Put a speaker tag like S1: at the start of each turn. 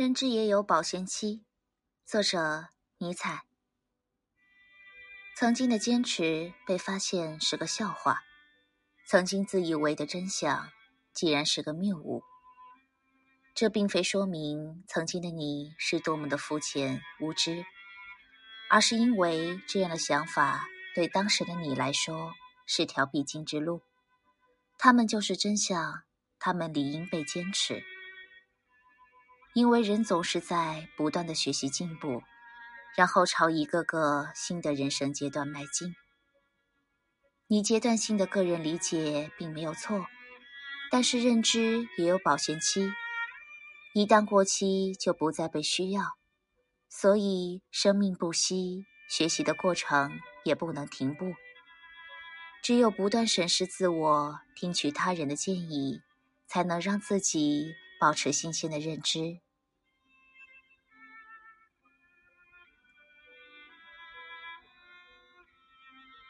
S1: 人之也有保鲜期。作者：尼采。曾经的坚持被发现是个笑话，曾经自以为的真相，竟然是个谬误。这并非说明曾经的你是多么的肤浅无知，而是因为这样的想法对当时的你来说是条必经之路。他们就是真相，他们理应被坚持。因为人总是在不断的学习进步，然后朝一个个新的人生阶段迈进。你阶段性的个人理解并没有错，但是认知也有保鲜期，一旦过期就不再被需要。所以生命不息，学习的过程也不能停步。只有不断审视自我，听取他人的建议，才能让自己保持新鲜的认知。